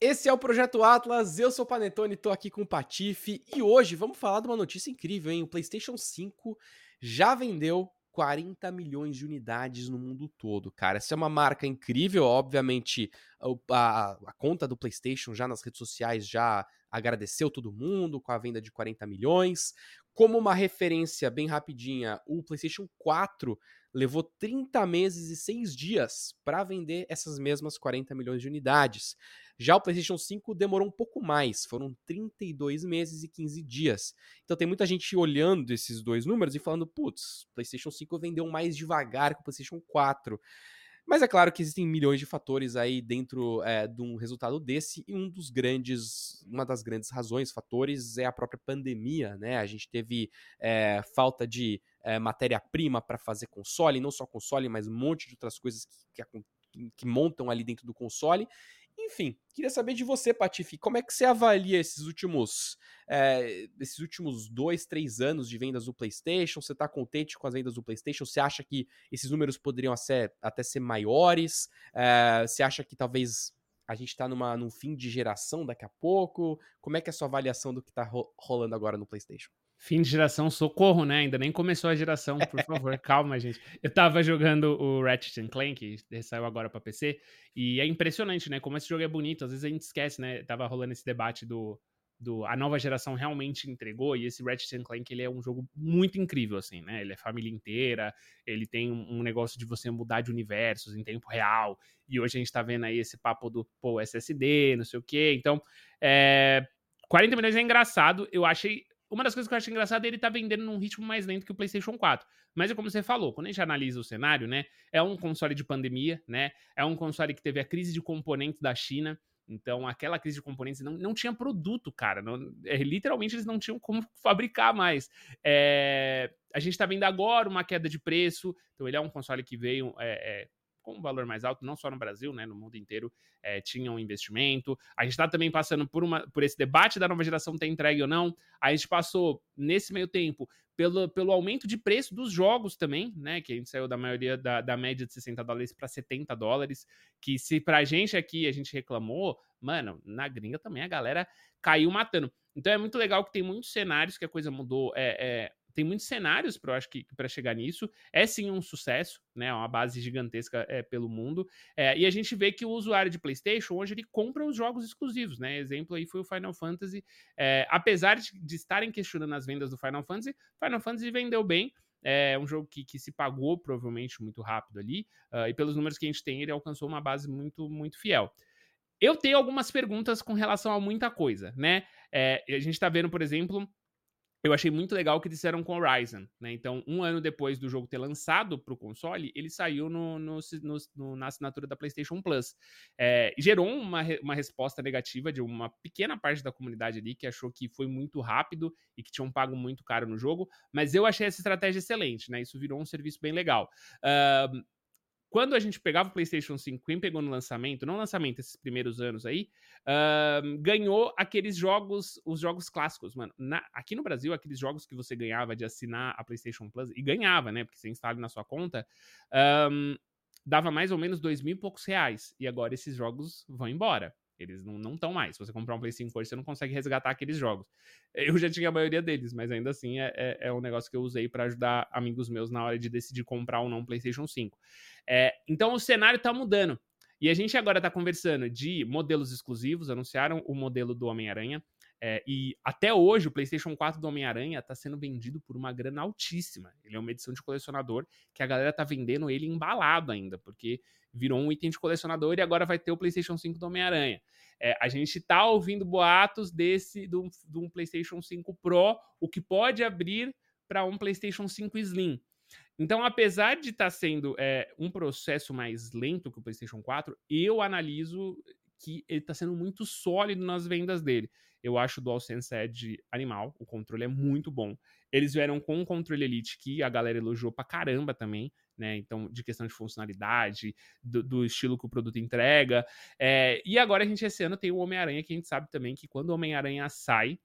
Esse é o Projeto Atlas, eu sou o Panetone, tô aqui com o Patife e hoje vamos falar de uma notícia incrível, hein? O PlayStation 5 já vendeu 40 milhões de unidades no mundo todo, cara. Essa é uma marca incrível, obviamente a, a, conta do PlayStation já nas redes sociais já agradeceu todo mundo com a venda de 40 milhões. Como uma referência bem rapidinha, o PlayStation 4 levou 30 meses e 6 dias para vender essas mesmas 40 milhões de unidades. Já o PlayStation 5 demorou um pouco mais, foram 32 meses e 15 dias. Então tem muita gente olhando esses dois números e falando, putz, PlayStation 5 vendeu mais devagar que o PlayStation 4. Mas é claro que existem milhões de fatores aí dentro é, de um resultado desse, e um dos grandes, uma das grandes razões, fatores, é a própria pandemia, né? A gente teve é, falta de é, matéria-prima para fazer console, não só console, mas um monte de outras coisas que, que, que montam ali dentro do console. Enfim, queria saber de você, Patife, como é que você avalia esses últimos, é, esses últimos dois, três anos de vendas do PlayStation? Você está contente com as vendas do PlayStation? Você acha que esses números poderiam ser, até ser maiores? É, você acha que talvez a gente está num fim de geração daqui a pouco? Como é que é a sua avaliação do que está rolando agora no PlayStation? Fim de geração, socorro, né? Ainda nem começou a geração, por favor, calma, gente. Eu tava jogando o Ratchet Clank, que saiu agora pra PC, e é impressionante, né? Como esse jogo é bonito, às vezes a gente esquece, né? Tava rolando esse debate do, do a nova geração realmente entregou, e esse Ratchet Clank, ele é um jogo muito incrível, assim, né? Ele é família inteira, ele tem um, negócio de você mudar de universos em tempo real, e hoje a gente tá vendo aí esse papo do, pô, SSD, não sei o quê, então, é... 40 milhões é engraçado, eu achei uma das coisas que eu acho engraçado é ele tá vendendo num ritmo mais lento que o PlayStation 4. Mas é como você falou, quando a gente analisa o cenário, né? É um console de pandemia, né? É um console que teve a crise de componentes da China. Então, aquela crise de componentes não, não tinha produto, cara. Não, é, literalmente, eles não tinham como fabricar mais. É, a gente tá vendo agora uma queda de preço. Então, ele é um console que veio é, é com um valor mais alto, não só no Brasil, né, no mundo inteiro é, um investimento. A gente está também passando por, uma, por esse debate da nova geração ter entregue ou não. A gente passou, nesse meio tempo, pelo, pelo aumento de preço dos jogos também, né? Que a gente saiu da maioria da, da média de 60 dólares para 70 dólares. Que se pra gente aqui a gente reclamou, mano, na gringa também a galera caiu matando. Então é muito legal que tem muitos cenários que a coisa mudou. É, é, tem muitos cenários para eu acho que para chegar nisso. É sim um sucesso, né? É uma base gigantesca é, pelo mundo. É, e a gente vê que o usuário de PlayStation hoje ele compra os jogos exclusivos, né? Exemplo aí foi o Final Fantasy. É, apesar de, de estarem questionando as vendas do Final Fantasy, Final Fantasy vendeu bem. É um jogo que, que se pagou provavelmente muito rápido ali. Uh, e pelos números que a gente tem, ele alcançou uma base muito, muito fiel. Eu tenho algumas perguntas com relação a muita coisa, né? É, a gente está vendo, por exemplo, eu achei muito legal o que disseram com Horizon, né? Então, um ano depois do jogo ter lançado para o console, ele saiu no, no, no, na assinatura da PlayStation Plus. É, gerou uma, uma resposta negativa de uma pequena parte da comunidade ali que achou que foi muito rápido e que tinham pago muito caro no jogo, mas eu achei essa estratégia excelente, né? Isso virou um serviço bem legal. Uh, quando a gente pegava o PlayStation 5, quem pegou no lançamento, não lançamento, esses primeiros anos aí, uh, ganhou aqueles jogos, os jogos clássicos, mano. Na, aqui no Brasil, aqueles jogos que você ganhava de assinar a PlayStation Plus, e ganhava, né? Porque você instala na sua conta, um, dava mais ou menos dois mil e poucos reais. E agora esses jogos vão embora. Eles não estão mais. Se você comprar um Play 5 hoje, você não consegue resgatar aqueles jogos. Eu já tinha a maioria deles, mas ainda assim é, é, é um negócio que eu usei para ajudar amigos meus na hora de decidir comprar ou não um PlayStation 5. É, então o cenário está mudando. E a gente agora está conversando de modelos exclusivos, anunciaram o modelo do Homem-Aranha. É, e até hoje o PlayStation 4 do Homem-Aranha está sendo vendido por uma grana altíssima. Ele é uma edição de colecionador que a galera tá vendendo ele embalado ainda, porque virou um item de colecionador e agora vai ter o PlayStation 5 do Homem-Aranha. É, a gente tá ouvindo boatos desse de um, de um PlayStation 5 Pro, o que pode abrir para um PlayStation 5 Slim. Então, apesar de estar tá sendo é, um processo mais lento que o PlayStation 4, eu analiso que ele está sendo muito sólido nas vendas dele. Eu acho o DualSense Edge animal, o controle é muito bom. Eles vieram com um controle Elite que a galera elogiou pra caramba também, né? Então, de questão de funcionalidade, do, do estilo que o produto entrega. É, e agora a gente, esse ano, tem o Homem-Aranha, que a gente sabe também que quando o Homem-Aranha sai,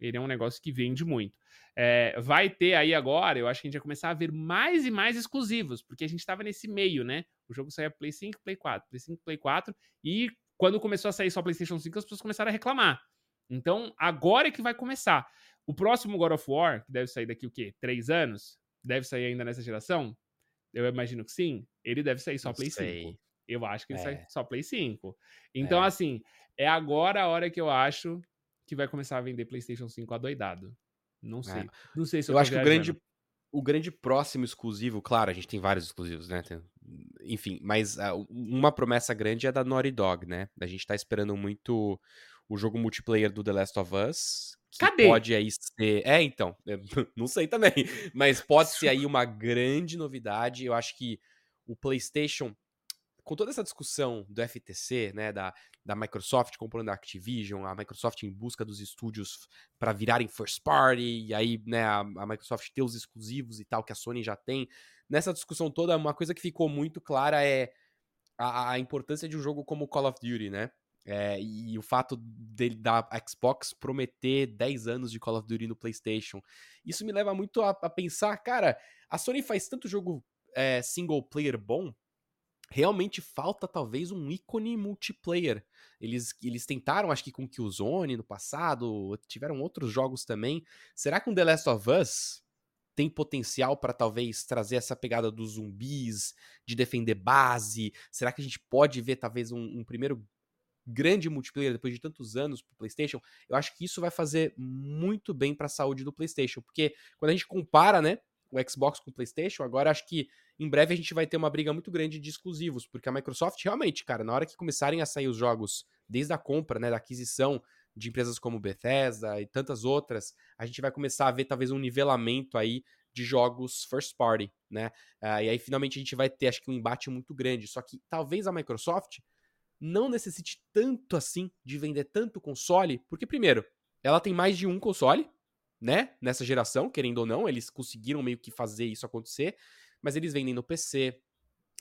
ele é um negócio que vende muito. É, vai ter aí agora, eu acho que a gente vai começar a ver mais e mais exclusivos, porque a gente estava nesse meio, né? O jogo saía Play 5, Play 4, Play 5, Play 4, e quando começou a sair só PlayStation 5, as pessoas começaram a reclamar. Então, agora é que vai começar. O próximo God of War, que deve sair daqui o quê? Três anos? Deve sair ainda nessa geração? Eu imagino que sim. Ele deve sair só Não Play sei. 5. Eu acho que ele é. sai só Play 5. Então, é. assim, é agora a hora que eu acho que vai começar a vender PlayStation 5 adoidado. Não sei. É. Não sei se eu, eu acho que o grande, o grande próximo exclusivo, claro, a gente tem vários exclusivos, né? Tem, enfim, mas uh, uma promessa grande é da Naughty Dog, né? A gente tá esperando muito o jogo multiplayer do The Last of Us. Que Cadê? pode aí ser. É, então. Não sei também. Mas pode ser aí uma grande novidade. Eu acho que o PlayStation com toda essa discussão do FTC, né, da, da Microsoft comprando a Activision, a Microsoft em busca dos estúdios para virarem first party, e aí, né, a, a, Microsoft ter os exclusivos e tal que a Sony já tem. Nessa discussão toda, uma coisa que ficou muito clara é a, a importância de um jogo como Call of Duty, né? É, e o fato dele da Xbox prometer 10 anos de Call of Duty no PlayStation. Isso me leva muito a, a pensar, cara, a Sony faz tanto jogo é, single player bom realmente falta talvez um ícone multiplayer. Eles, eles tentaram, acho que com Killzone no passado, tiveram outros jogos também. Será que um The Last of Us tem potencial para talvez trazer essa pegada dos zumbis, de defender base? Será que a gente pode ver talvez um, um primeiro grande multiplayer depois de tantos anos pro PlayStation? Eu acho que isso vai fazer muito bem para a saúde do PlayStation, porque quando a gente compara, né, o Xbox com o PlayStation, agora acho que em breve a gente vai ter uma briga muito grande de exclusivos, porque a Microsoft realmente, cara, na hora que começarem a sair os jogos, desde a compra, né, da aquisição de empresas como Bethesda e tantas outras, a gente vai começar a ver talvez um nivelamento aí de jogos first party, né? Uh, e aí finalmente a gente vai ter, acho que um embate muito grande. Só que talvez a Microsoft não necessite tanto assim de vender tanto console, porque primeiro, ela tem mais de um console, né? Nessa geração, querendo ou não, eles conseguiram meio que fazer isso acontecer mas eles vendem no PC.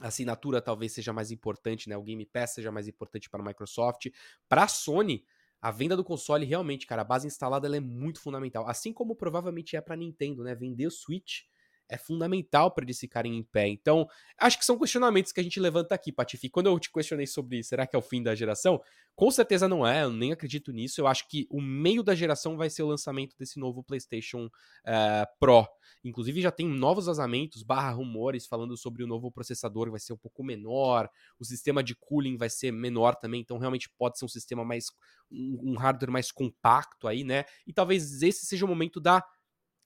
A assinatura talvez seja mais importante, né? O Game Pass seja mais importante para a Microsoft. Para a Sony, a venda do console realmente, cara, a base instalada ela é muito fundamental. Assim como provavelmente é para Nintendo, né? Vender o Switch é fundamental para eles ficarem em pé. Então, acho que são questionamentos que a gente levanta aqui, Patifi. Quando eu te questionei sobre será que é o fim da geração, com certeza não é, eu nem acredito nisso. Eu acho que o meio da geração vai ser o lançamento desse novo PlayStation uh, Pro. Inclusive, já tem novos vazamentos, barra rumores, falando sobre o novo processador, que vai ser um pouco menor, o sistema de cooling vai ser menor também, então realmente pode ser um sistema mais. um hardware mais compacto aí, né? E talvez esse seja o momento da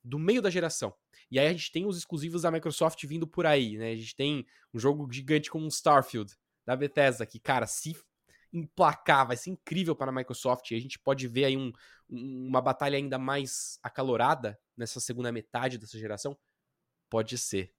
do meio da geração. E aí a gente tem os exclusivos da Microsoft vindo por aí, né? A gente tem um jogo gigante como um Starfield da Bethesda, que, cara, se emplacar, vai ser incrível para a Microsoft. E a gente pode ver aí um, uma batalha ainda mais acalorada nessa segunda metade dessa geração. Pode ser.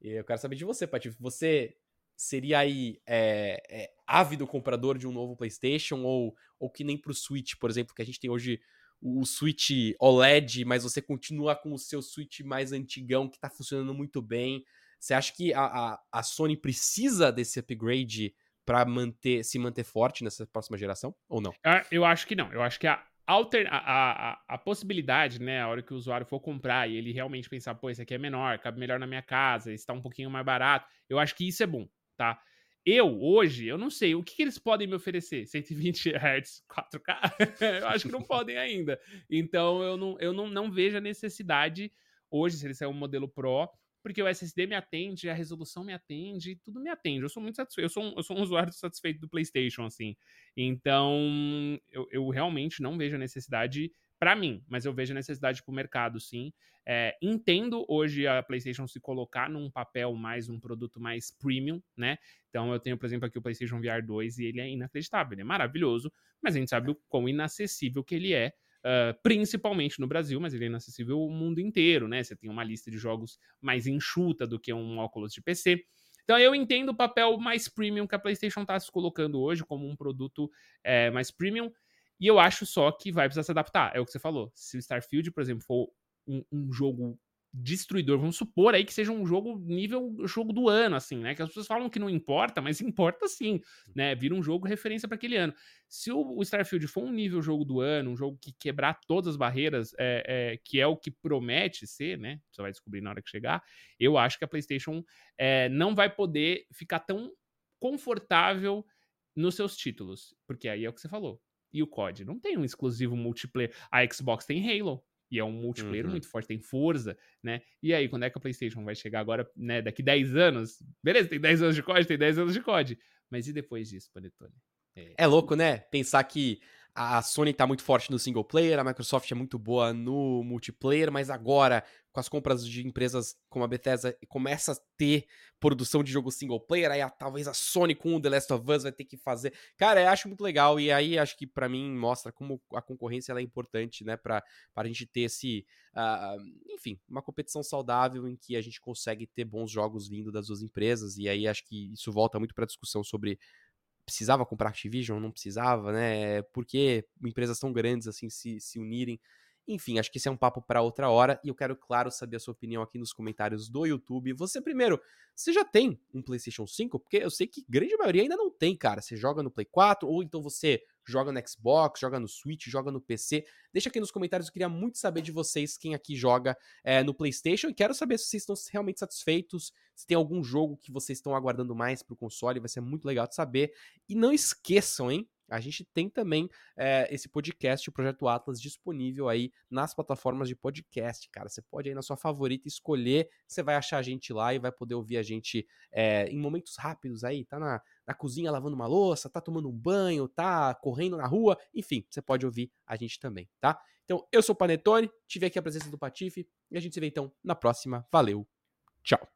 Eu quero saber de você, Patife. Você seria aí é, é, ávido comprador de um novo PlayStation ou, ou que nem para o Switch, por exemplo, que a gente tem hoje o Switch OLED, mas você continua com o seu Switch mais antigão que está funcionando muito bem. Você acha que a, a, a Sony precisa desse upgrade para manter, se manter forte nessa próxima geração ou não? Ah, eu acho que não. Eu acho que a, alter, a, a, a, possibilidade, né, a hora que o usuário for comprar e ele realmente pensar, pô, esse aqui é menor, cabe melhor na minha casa, está um pouquinho mais barato, eu acho que isso é bom, tá? Eu, hoje, eu não sei o que, que eles podem me oferecer. 120 Hz 4K? eu acho que não podem ainda. Então, eu não, eu não, não vejo a necessidade hoje, se ele sair um modelo Pro, porque o SSD me atende, a resolução me atende, tudo me atende. Eu sou muito satisfeito. Eu sou um, eu sou um usuário satisfeito do PlayStation, assim. Então, eu, eu realmente não vejo a necessidade para mim, mas eu vejo a necessidade para o mercado, sim. É, entendo hoje a PlayStation se colocar num papel mais, um produto mais premium, né? Então eu tenho, por exemplo, aqui o PlayStation VR 2 e ele é inacreditável, ele é maravilhoso, mas a gente sabe o quão inacessível que ele é. Uh, principalmente no Brasil, mas ele é inacessível o mundo inteiro, né? Você tem uma lista de jogos mais enxuta do que um óculos de PC. Então eu entendo o papel mais premium que a PlayStation está se colocando hoje como um produto é, mais premium. E eu acho só que vai precisar se adaptar. É o que você falou. Se o Starfield, por exemplo, for um, um jogo destruidor, vamos supor aí que seja um jogo nível jogo do ano, assim, né? Que as pessoas falam que não importa, mas importa sim, né? Vira um jogo referência para aquele ano. Se o, Starfield for um nível jogo do ano, um jogo que quebrar todas as barreiras, é, é, que é o que promete ser, né? Você vai descobrir na hora que chegar. Eu acho que a PlayStation é, não vai poder ficar tão confortável nos seus títulos. Porque aí é o que você falou. E o COD não tem um exclusivo multiplayer. A Xbox tem Halo. E é um multiplayer uhum. muito forte, tem Forza, né? E aí, quando é que a PlayStation vai chegar agora, né? Daqui 10 anos? Beleza, tem 10 anos de COD, tem 10 anos de COD. Mas e depois disso, Panetone? É, é louco, né? Pensar que a Sony tá muito forte no single player, a Microsoft é muito boa no multiplayer, mas agora, com as compras de empresas como a Bethesda, começa a ter produção de jogo single player, aí a, talvez a Sony com o The Last of Us vai ter que fazer. Cara, eu acho muito legal, e aí acho que para mim mostra como a concorrência é importante, né, pra, pra gente ter esse. Uh, enfim, uma competição saudável em que a gente consegue ter bons jogos vindo das duas empresas, e aí acho que isso volta muito pra discussão sobre precisava comprar Activision, não precisava, né? Por que empresas tão grandes assim se, se unirem? Enfim, acho que esse é um papo para outra hora e eu quero, claro, saber a sua opinião aqui nos comentários do YouTube. Você, primeiro, você já tem um PlayStation 5? Porque eu sei que grande maioria ainda não tem, cara. Você joga no Play 4 ou então você joga no Xbox, joga no Switch, joga no PC. Deixa aqui nos comentários, eu queria muito saber de vocês, quem aqui joga é, no PlayStation. E quero saber se vocês estão realmente satisfeitos, se tem algum jogo que vocês estão aguardando mais pro console. Vai ser muito legal de saber. E não esqueçam, hein? A gente tem também é, esse podcast, o Projeto Atlas, disponível aí nas plataformas de podcast, cara. Você pode aí na sua favorita escolher, você vai achar a gente lá e vai poder ouvir a gente é, em momentos rápidos aí, tá na, na cozinha lavando uma louça, tá tomando um banho, tá correndo na rua, enfim, você pode ouvir a gente também, tá? Então, eu sou o Panetone, tive aqui a presença do Patife e a gente se vê então na próxima. Valeu, tchau!